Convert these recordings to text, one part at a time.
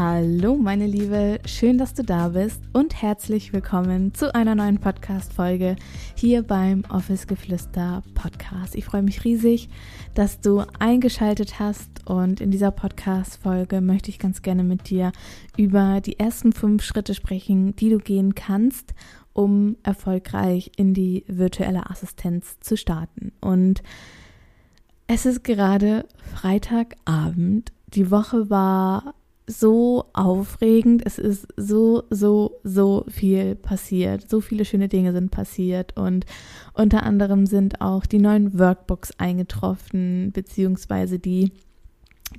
Hallo meine Liebe, schön, dass du da bist und herzlich willkommen zu einer neuen Podcast-Folge hier beim Office Geflüster Podcast. Ich freue mich riesig, dass du eingeschaltet hast und in dieser Podcast-Folge möchte ich ganz gerne mit dir über die ersten fünf Schritte sprechen, die du gehen kannst, um erfolgreich in die virtuelle Assistenz zu starten. Und es ist gerade Freitagabend. Die Woche war so aufregend. Es ist so, so, so viel passiert. So viele schöne Dinge sind passiert. Und unter anderem sind auch die neuen Workbooks eingetroffen, beziehungsweise die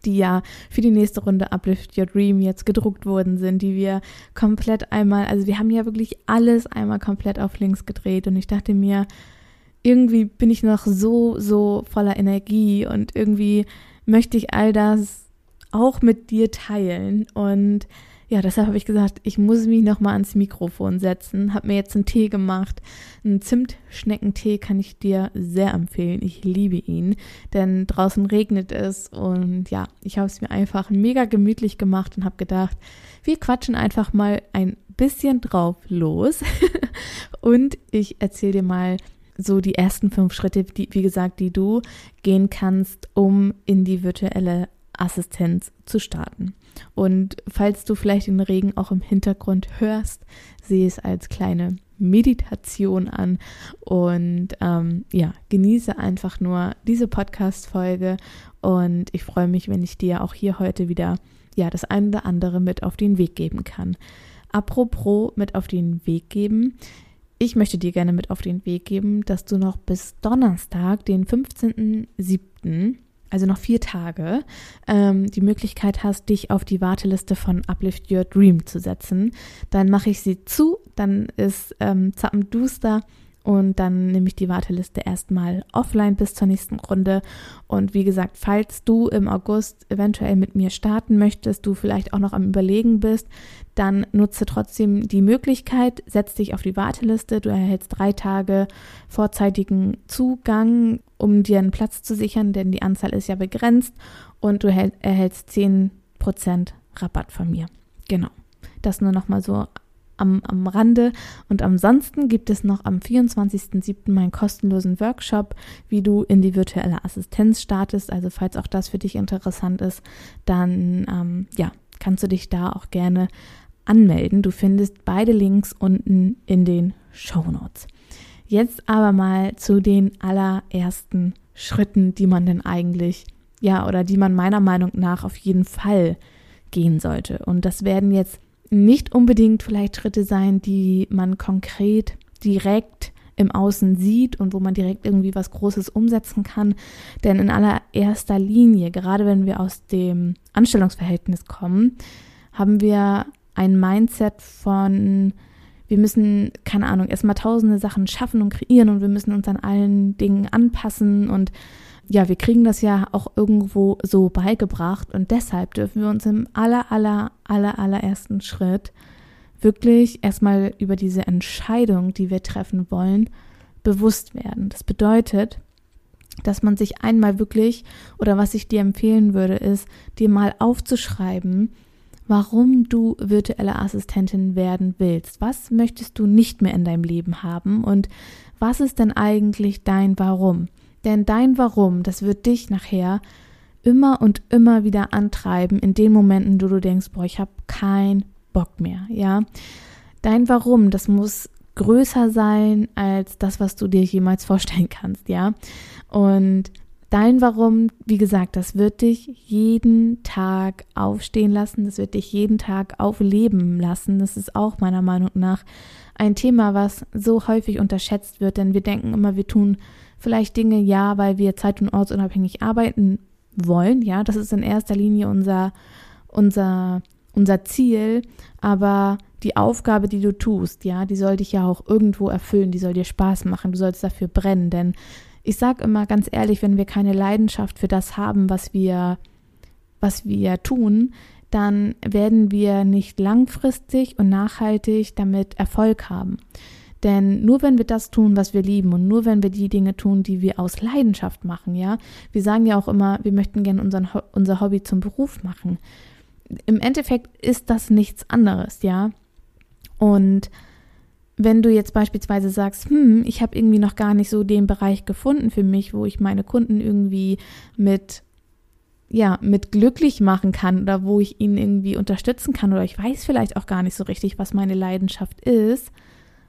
die ja für die nächste Runde Uplift Your Dream jetzt gedruckt worden sind, die wir komplett einmal, also wir haben ja wirklich alles einmal komplett auf links gedreht und ich dachte mir, irgendwie bin ich noch so, so voller Energie und irgendwie möchte ich all das auch mit dir teilen. Und ja, deshalb habe ich gesagt, ich muss mich nochmal ans Mikrofon setzen. Habe mir jetzt einen Tee gemacht. Einen Zimtschneckentee kann ich dir sehr empfehlen. Ich liebe ihn, denn draußen regnet es. Und ja, ich habe es mir einfach mega gemütlich gemacht und habe gedacht, wir quatschen einfach mal ein bisschen drauf los. und ich erzähle dir mal so die ersten fünf Schritte, die, wie gesagt, die du gehen kannst, um in die virtuelle Assistenz zu starten. Und falls du vielleicht den Regen auch im Hintergrund hörst, sehe es als kleine Meditation an und ähm, ja, genieße einfach nur diese Podcast-Folge und ich freue mich, wenn ich dir auch hier heute wieder ja das eine oder andere mit auf den Weg geben kann. Apropos mit auf den Weg geben. Ich möchte dir gerne mit auf den Weg geben, dass du noch bis Donnerstag, den 15.07., also noch vier Tage, ähm, die Möglichkeit hast, dich auf die Warteliste von Uplift Your Dream zu setzen. Dann mache ich sie zu, dann ist ähm, Zappenduster und dann nehme ich die Warteliste erstmal offline bis zur nächsten Runde. Und wie gesagt, falls du im August eventuell mit mir starten möchtest, du vielleicht auch noch am Überlegen bist, dann nutze trotzdem die Möglichkeit, setz dich auf die Warteliste. Du erhältst drei Tage vorzeitigen Zugang, um dir einen Platz zu sichern, denn die Anzahl ist ja begrenzt und du erhältst 10% Rabatt von mir. Genau. Das nur nochmal so am, am Rande. Und ansonsten gibt es noch am 24.07. meinen kostenlosen Workshop, wie du in die virtuelle Assistenz startest. Also falls auch das für dich interessant ist, dann ähm, ja, kannst du dich da auch gerne anmelden. Du findest beide Links unten in den Show Notes. Jetzt aber mal zu den allerersten Schritten, die man denn eigentlich, ja, oder die man meiner Meinung nach auf jeden Fall gehen sollte. Und das werden jetzt nicht unbedingt vielleicht Schritte sein, die man konkret direkt im Außen sieht und wo man direkt irgendwie was Großes umsetzen kann. Denn in allererster Linie, gerade wenn wir aus dem Anstellungsverhältnis kommen, haben wir ein Mindset von, wir müssen, keine Ahnung, erstmal tausende Sachen schaffen und kreieren und wir müssen uns an allen Dingen anpassen und ja, wir kriegen das ja auch irgendwo so beigebracht und deshalb dürfen wir uns im aller, aller, aller, allerersten Schritt wirklich erstmal über diese Entscheidung, die wir treffen wollen, bewusst werden. Das bedeutet, dass man sich einmal wirklich, oder was ich dir empfehlen würde, ist, dir mal aufzuschreiben, warum du virtuelle Assistentin werden willst. Was möchtest du nicht mehr in deinem Leben haben und was ist denn eigentlich dein Warum? Denn dein Warum, das wird dich nachher immer und immer wieder antreiben in den Momenten, wo du denkst, boah, ich habe keinen Bock mehr, ja. Dein Warum, das muss größer sein als das, was du dir jemals vorstellen kannst, ja. Und dein Warum, wie gesagt, das wird dich jeden Tag aufstehen lassen, das wird dich jeden Tag aufleben lassen. Das ist auch meiner Meinung nach ein Thema, was so häufig unterschätzt wird, denn wir denken immer, wir tun vielleicht Dinge, ja, weil wir zeit- und ortsunabhängig arbeiten wollen, ja, das ist in erster Linie unser, unser, unser Ziel, aber die Aufgabe, die du tust, ja, die soll dich ja auch irgendwo erfüllen, die soll dir Spaß machen, du sollst dafür brennen, denn ich sage immer ganz ehrlich, wenn wir keine Leidenschaft für das haben, was wir, was wir tun, dann werden wir nicht langfristig und nachhaltig damit Erfolg haben. Denn nur wenn wir das tun, was wir lieben und nur wenn wir die Dinge tun, die wir aus Leidenschaft machen, ja, wir sagen ja auch immer, wir möchten gerne unseren, unser Hobby zum Beruf machen. Im Endeffekt ist das nichts anderes, ja. Und wenn du jetzt beispielsweise sagst, hm, ich habe irgendwie noch gar nicht so den Bereich gefunden für mich, wo ich meine Kunden irgendwie mit ja, mit glücklich machen kann oder wo ich ihn irgendwie unterstützen kann oder ich weiß vielleicht auch gar nicht so richtig, was meine Leidenschaft ist,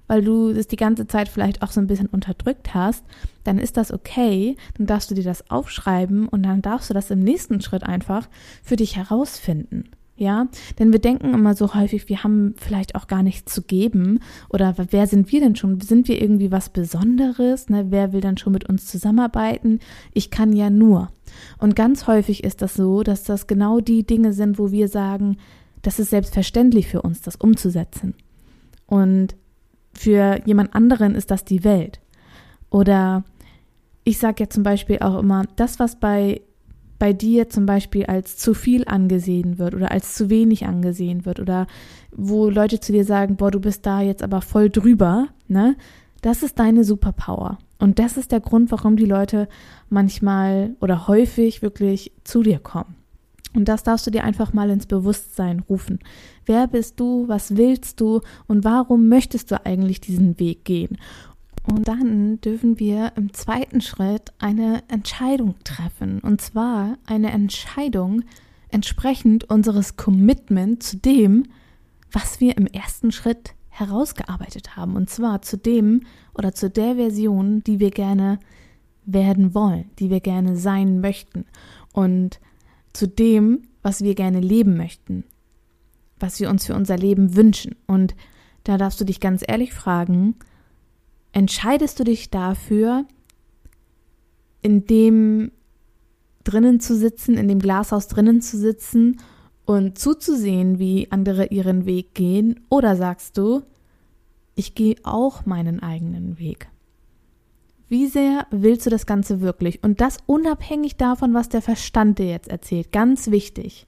weil du es die ganze Zeit vielleicht auch so ein bisschen unterdrückt hast, dann ist das okay, dann darfst du dir das aufschreiben und dann darfst du das im nächsten Schritt einfach für dich herausfinden ja, denn wir denken immer so häufig, wir haben vielleicht auch gar nichts zu geben oder wer sind wir denn schon? Sind wir irgendwie was Besonderes? Ne? Wer will dann schon mit uns zusammenarbeiten? Ich kann ja nur. Und ganz häufig ist das so, dass das genau die Dinge sind, wo wir sagen, das ist selbstverständlich für uns, das umzusetzen. Und für jemand anderen ist das die Welt. Oder ich sage ja zum Beispiel auch immer, das, was bei bei dir zum Beispiel als zu viel angesehen wird oder als zu wenig angesehen wird oder wo Leute zu dir sagen, boah, du bist da jetzt aber voll drüber, ne? Das ist deine Superpower. Und das ist der Grund, warum die Leute manchmal oder häufig wirklich zu dir kommen. Und das darfst du dir einfach mal ins Bewusstsein rufen. Wer bist du? Was willst du? Und warum möchtest du eigentlich diesen Weg gehen? Und dann dürfen wir im zweiten Schritt eine Entscheidung treffen. Und zwar eine Entscheidung entsprechend unseres Commitment zu dem, was wir im ersten Schritt herausgearbeitet haben. Und zwar zu dem oder zu der Version, die wir gerne werden wollen, die wir gerne sein möchten. Und zu dem, was wir gerne leben möchten, was wir uns für unser Leben wünschen. Und da darfst du dich ganz ehrlich fragen, entscheidest du dich dafür, in dem drinnen zu sitzen, in dem Glashaus drinnen zu sitzen und zuzusehen, wie andere ihren Weg gehen, oder sagst du, ich gehe auch meinen eigenen Weg? Wie sehr willst du das Ganze wirklich? Und das unabhängig davon, was der Verstand dir jetzt erzählt. Ganz wichtig.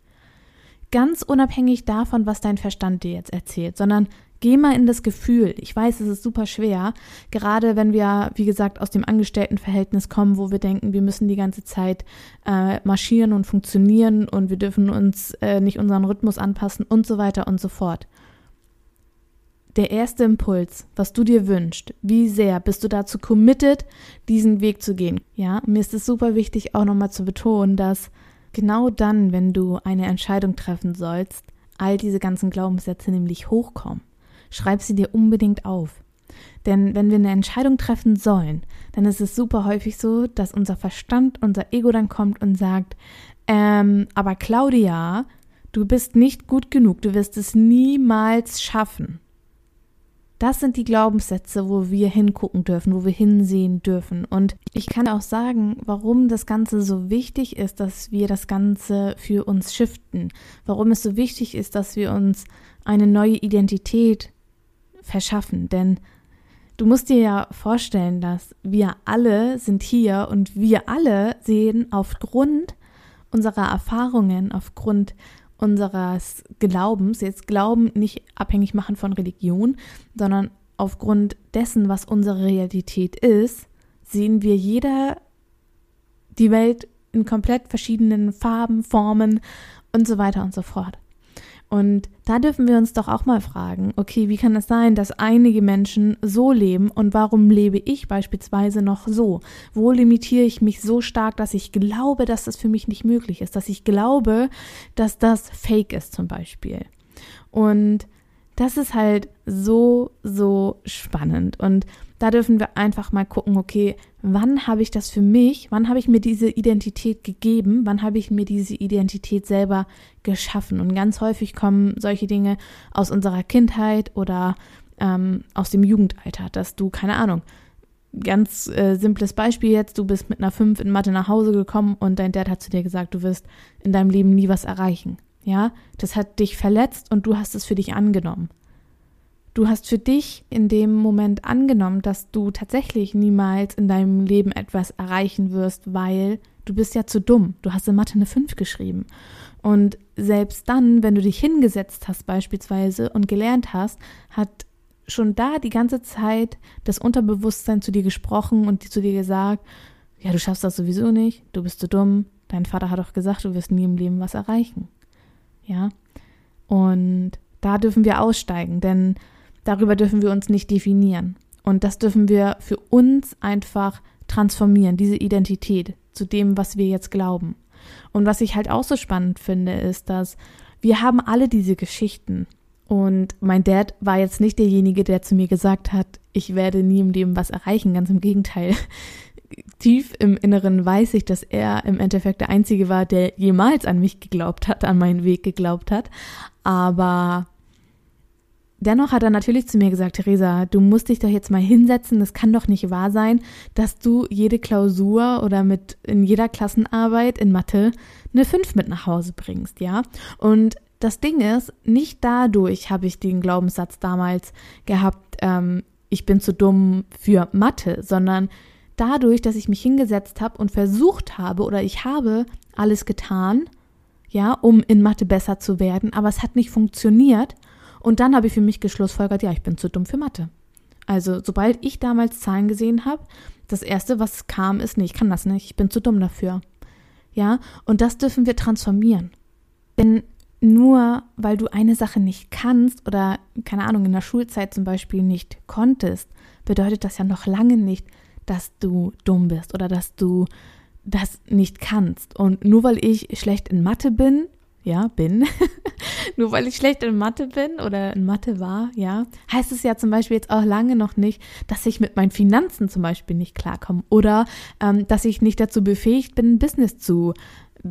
Ganz unabhängig davon, was dein Verstand dir jetzt erzählt, sondern Geh mal in das Gefühl. Ich weiß, es ist super schwer, gerade wenn wir, wie gesagt, aus dem Angestelltenverhältnis kommen, wo wir denken, wir müssen die ganze Zeit äh, marschieren und funktionieren und wir dürfen uns äh, nicht unseren Rhythmus anpassen und so weiter und so fort. Der erste Impuls, was du dir wünschst, wie sehr bist du dazu committed, diesen Weg zu gehen? Ja, mir ist es super wichtig, auch nochmal zu betonen, dass genau dann, wenn du eine Entscheidung treffen sollst, all diese ganzen Glaubenssätze nämlich hochkommen schreib sie dir unbedingt auf. Denn wenn wir eine Entscheidung treffen sollen, dann ist es super häufig so, dass unser Verstand, unser Ego dann kommt und sagt, ähm, aber Claudia, du bist nicht gut genug, du wirst es niemals schaffen. Das sind die Glaubenssätze, wo wir hingucken dürfen, wo wir hinsehen dürfen. Und ich kann auch sagen, warum das Ganze so wichtig ist, dass wir das Ganze für uns shiften. Warum es so wichtig ist, dass wir uns eine neue Identität verschaffen. Denn du musst dir ja vorstellen, dass wir alle sind hier und wir alle sehen aufgrund unserer Erfahrungen, aufgrund unseres Glaubens, jetzt Glauben nicht abhängig machen von Religion, sondern aufgrund dessen, was unsere Realität ist, sehen wir jeder die Welt in komplett verschiedenen Farben, Formen und so weiter und so fort. Und da dürfen wir uns doch auch mal fragen, okay, wie kann es sein, dass einige Menschen so leben und warum lebe ich beispielsweise noch so? Wo limitiere ich mich so stark, dass ich glaube, dass das für mich nicht möglich ist, dass ich glaube, dass das fake ist zum Beispiel? Und das ist halt so, so spannend. Und da dürfen wir einfach mal gucken, okay, wann habe ich das für mich, wann habe ich mir diese Identität gegeben, wann habe ich mir diese Identität selber geschaffen. Und ganz häufig kommen solche Dinge aus unserer Kindheit oder ähm, aus dem Jugendalter, dass du, keine Ahnung, ganz äh, simples Beispiel jetzt, du bist mit einer 5 in Mathe nach Hause gekommen und dein Dad hat zu dir gesagt, du wirst in deinem Leben nie was erreichen. Ja, das hat dich verletzt und du hast es für dich angenommen. Du hast für dich in dem Moment angenommen, dass du tatsächlich niemals in deinem Leben etwas erreichen wirst, weil du bist ja zu dumm. Du hast in Mathe eine 5 geschrieben. Und selbst dann, wenn du dich hingesetzt hast beispielsweise und gelernt hast, hat schon da die ganze Zeit das Unterbewusstsein zu dir gesprochen und zu dir gesagt, ja, du schaffst das sowieso nicht, du bist zu dumm, dein Vater hat doch gesagt, du wirst nie im Leben was erreichen. Ja? Und da dürfen wir aussteigen, denn Darüber dürfen wir uns nicht definieren. Und das dürfen wir für uns einfach transformieren, diese Identität zu dem, was wir jetzt glauben. Und was ich halt auch so spannend finde, ist, dass wir haben alle diese Geschichten. Und mein Dad war jetzt nicht derjenige, der zu mir gesagt hat, ich werde nie im Leben was erreichen. Ganz im Gegenteil. Tief im Inneren weiß ich, dass er im Endeffekt der Einzige war, der jemals an mich geglaubt hat, an meinen Weg geglaubt hat. Aber Dennoch hat er natürlich zu mir gesagt, Theresa, du musst dich doch jetzt mal hinsetzen. Es kann doch nicht wahr sein, dass du jede Klausur oder mit in jeder Klassenarbeit in Mathe eine 5 mit nach Hause bringst, ja? Und das Ding ist, nicht dadurch habe ich den Glaubenssatz damals gehabt, ähm, ich bin zu dumm für Mathe, sondern dadurch, dass ich mich hingesetzt habe und versucht habe oder ich habe alles getan, ja, um in Mathe besser zu werden, aber es hat nicht funktioniert und dann habe ich für mich geschlussfolgert, ja, ich bin zu dumm für Mathe. Also, sobald ich damals Zahlen gesehen habe, das erste, was kam, ist, nee, ich kann das nicht, ich bin zu dumm dafür. Ja, und das dürfen wir transformieren. Denn nur weil du eine Sache nicht kannst oder, keine Ahnung, in der Schulzeit zum Beispiel nicht konntest, bedeutet das ja noch lange nicht, dass du dumm bist oder dass du das nicht kannst. Und nur weil ich schlecht in Mathe bin, ja, bin, nur weil ich schlecht in Mathe bin oder in Mathe war, ja, heißt es ja zum Beispiel jetzt auch lange noch nicht, dass ich mit meinen Finanzen zum Beispiel nicht klarkomme oder ähm, dass ich nicht dazu befähigt bin, ein Business zu,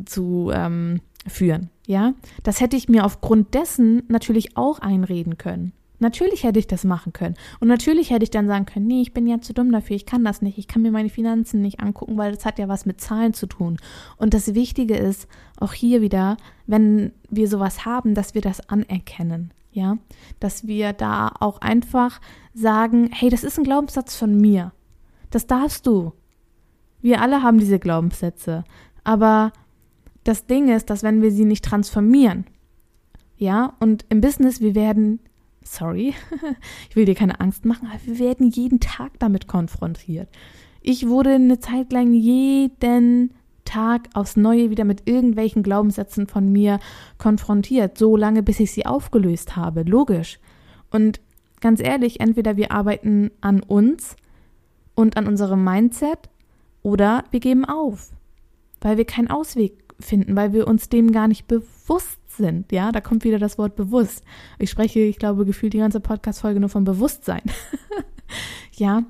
zu ähm, führen, ja. Das hätte ich mir aufgrund dessen natürlich auch einreden können. Natürlich hätte ich das machen können. Und natürlich hätte ich dann sagen können, nee, ich bin ja zu dumm dafür, ich kann das nicht, ich kann mir meine Finanzen nicht angucken, weil das hat ja was mit Zahlen zu tun. Und das Wichtige ist, auch hier wieder, wenn wir sowas haben, dass wir das anerkennen. Ja, dass wir da auch einfach sagen, hey, das ist ein Glaubenssatz von mir. Das darfst du. Wir alle haben diese Glaubenssätze. Aber das Ding ist, dass wenn wir sie nicht transformieren, ja, und im Business, wir werden sorry, ich will dir keine Angst machen, aber wir werden jeden Tag damit konfrontiert. Ich wurde eine Zeit lang jeden Tag aufs Neue wieder mit irgendwelchen Glaubenssätzen von mir konfrontiert, so lange bis ich sie aufgelöst habe, logisch. Und ganz ehrlich, entweder wir arbeiten an uns und an unserem Mindset oder wir geben auf, weil wir keinen Ausweg finden, weil wir uns dem gar nicht bewusst sind. Ja, da kommt wieder das Wort bewusst. Ich spreche, ich glaube, gefühlt die ganze Podcast-Folge nur vom Bewusstsein. ja,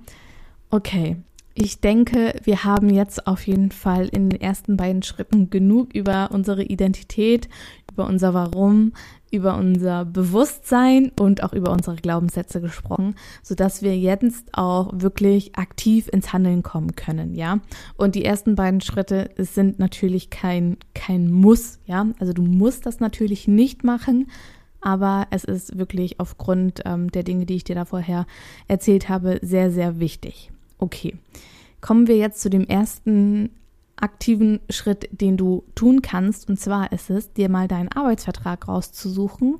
okay. Ich denke, wir haben jetzt auf jeden Fall in den ersten beiden Schritten genug über unsere Identität, über unser Warum, über unser Bewusstsein und auch über unsere Glaubenssätze gesprochen, so dass wir jetzt auch wirklich aktiv ins Handeln kommen können, ja. Und die ersten beiden Schritte sind natürlich kein, kein Muss, ja. Also du musst das natürlich nicht machen, aber es ist wirklich aufgrund ähm, der Dinge, die ich dir da vorher erzählt habe, sehr, sehr wichtig. Okay. Kommen wir jetzt zu dem ersten aktiven Schritt, den du tun kannst. Und zwar ist es, dir mal deinen Arbeitsvertrag rauszusuchen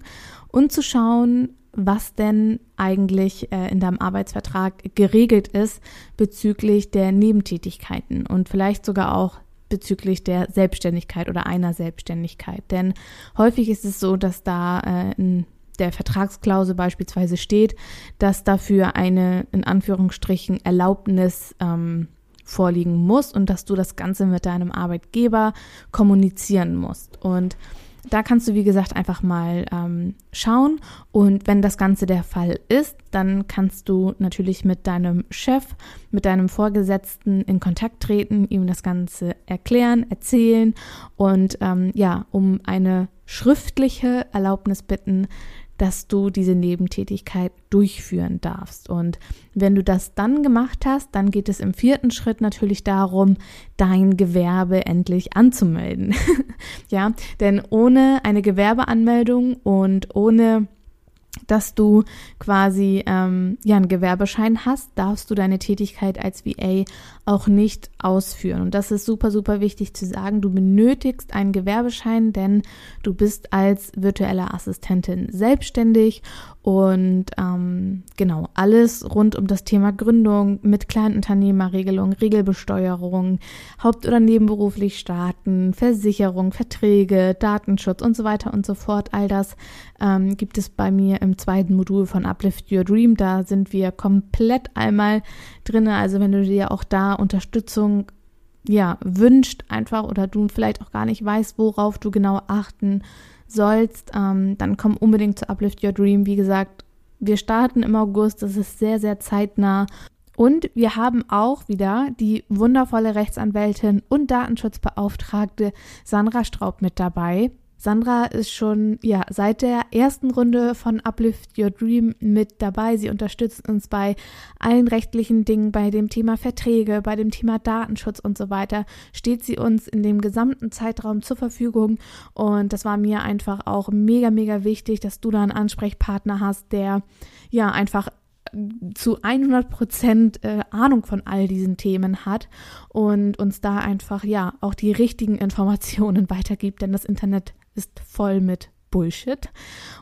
und zu schauen, was denn eigentlich äh, in deinem Arbeitsvertrag geregelt ist bezüglich der Nebentätigkeiten und vielleicht sogar auch bezüglich der Selbstständigkeit oder einer Selbstständigkeit. Denn häufig ist es so, dass da äh, in der Vertragsklausel beispielsweise steht, dass dafür eine in Anführungsstrichen Erlaubnis ähm, vorliegen muss und dass du das Ganze mit deinem Arbeitgeber kommunizieren musst. Und da kannst du, wie gesagt, einfach mal ähm, schauen. Und wenn das Ganze der Fall ist, dann kannst du natürlich mit deinem Chef, mit deinem Vorgesetzten in Kontakt treten, ihm das Ganze erklären, erzählen und ähm, ja, um eine schriftliche Erlaubnis bitten, dass du diese Nebentätigkeit durchführen darfst. Und wenn du das dann gemacht hast, dann geht es im vierten Schritt natürlich darum, dein Gewerbe endlich anzumelden. ja, denn ohne eine Gewerbeanmeldung und ohne dass du quasi ähm, ja einen Gewerbeschein hast, darfst du deine Tätigkeit als VA auch nicht ausführen. Und das ist super, super wichtig zu sagen. Du benötigst einen Gewerbeschein, denn du bist als virtuelle Assistentin selbstständig und ähm, genau alles rund um das Thema Gründung mit Kleinunternehmerregelung, Regelbesteuerung, haupt- oder nebenberuflich starten, Versicherung, Verträge, Datenschutz und so weiter und so fort. All das ähm, gibt es bei mir im zweiten Modul von Uplift Your Dream. Da sind wir komplett einmal drin. Also wenn du dir auch da Unterstützung ja wünscht einfach oder du vielleicht auch gar nicht weißt, worauf du genau achten sollst, ähm, dann komm unbedingt zu Uplift Your Dream. Wie gesagt, wir starten im August, das ist sehr, sehr zeitnah. Und wir haben auch wieder die wundervolle Rechtsanwältin und Datenschutzbeauftragte Sandra Straub mit dabei. Sandra ist schon ja seit der ersten Runde von Uplift Your Dream mit dabei. Sie unterstützt uns bei allen rechtlichen Dingen, bei dem Thema Verträge, bei dem Thema Datenschutz und so weiter. Steht sie uns in dem gesamten Zeitraum zur Verfügung und das war mir einfach auch mega mega wichtig, dass du da einen Ansprechpartner hast, der ja einfach zu 100 Prozent äh, Ahnung von all diesen Themen hat und uns da einfach ja auch die richtigen Informationen weitergibt, denn das Internet ist voll mit Bullshit.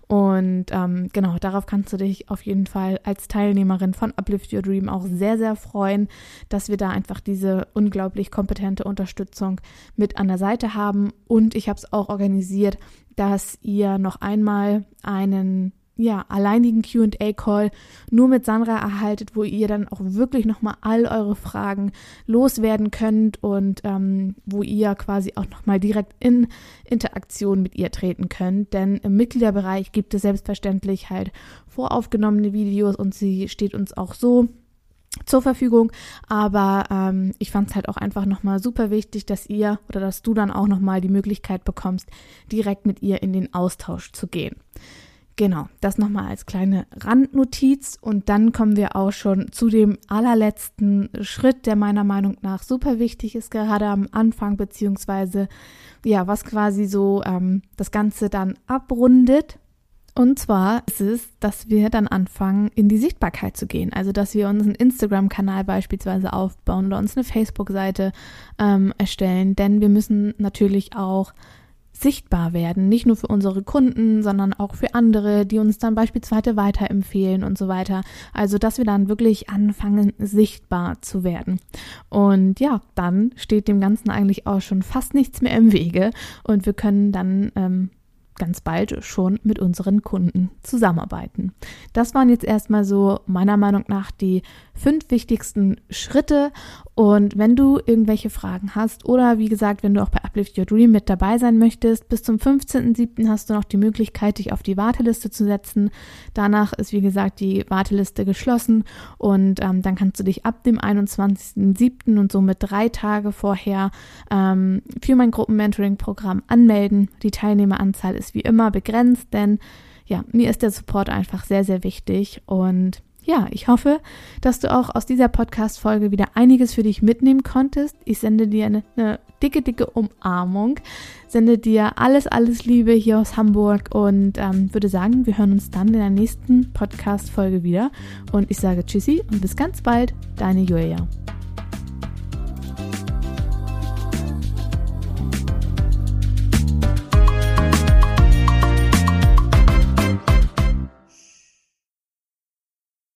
Und ähm, genau, darauf kannst du dich auf jeden Fall als Teilnehmerin von Uplift Your Dream auch sehr, sehr freuen, dass wir da einfach diese unglaublich kompetente Unterstützung mit an der Seite haben. Und ich habe es auch organisiert, dass ihr noch einmal einen ja, alleinigen QA-Call nur mit Sandra erhaltet, wo ihr dann auch wirklich nochmal all eure Fragen loswerden könnt und ähm, wo ihr quasi auch nochmal direkt in Interaktion mit ihr treten könnt. Denn im Mitgliederbereich gibt es selbstverständlich halt voraufgenommene Videos und sie steht uns auch so zur Verfügung. Aber ähm, ich fand es halt auch einfach nochmal super wichtig, dass ihr oder dass du dann auch nochmal die Möglichkeit bekommst, direkt mit ihr in den Austausch zu gehen. Genau, das nochmal als kleine Randnotiz und dann kommen wir auch schon zu dem allerletzten Schritt, der meiner Meinung nach super wichtig ist, gerade am Anfang, beziehungsweise ja, was quasi so ähm, das Ganze dann abrundet. Und zwar ist es, dass wir dann anfangen, in die Sichtbarkeit zu gehen. Also, dass wir uns einen Instagram-Kanal beispielsweise aufbauen oder uns eine Facebook-Seite ähm, erstellen. Denn wir müssen natürlich auch sichtbar werden, nicht nur für unsere Kunden, sondern auch für andere, die uns dann beispielsweise weiterempfehlen und so weiter. Also, dass wir dann wirklich anfangen, sichtbar zu werden. Und ja, dann steht dem Ganzen eigentlich auch schon fast nichts mehr im Wege und wir können dann ähm, ganz bald schon mit unseren Kunden zusammenarbeiten. Das waren jetzt erstmal so meiner Meinung nach die fünf wichtigsten Schritte. Und wenn du irgendwelche Fragen hast oder wie gesagt, wenn du auch bei Uplift Your Dream mit dabei sein möchtest, bis zum 15.07. hast du noch die Möglichkeit, dich auf die Warteliste zu setzen. Danach ist, wie gesagt, die Warteliste geschlossen und ähm, dann kannst du dich ab dem 21.07. und somit drei Tage vorher ähm, für mein Gruppenmentoring-Programm anmelden. Die Teilnehmeranzahl ist wie immer begrenzt, denn ja, mir ist der Support einfach sehr, sehr wichtig und ja, ich hoffe, dass du auch aus dieser Podcast-Folge wieder einiges für dich mitnehmen konntest. Ich sende dir eine, eine, dicke, dicke Umarmung, sende dir alles, alles Liebe hier aus Hamburg und ähm, würde sagen, wir hören uns dann in der nächsten Podcast-Folge wieder. Und ich sage Tschüssi und bis ganz bald, deine Julia.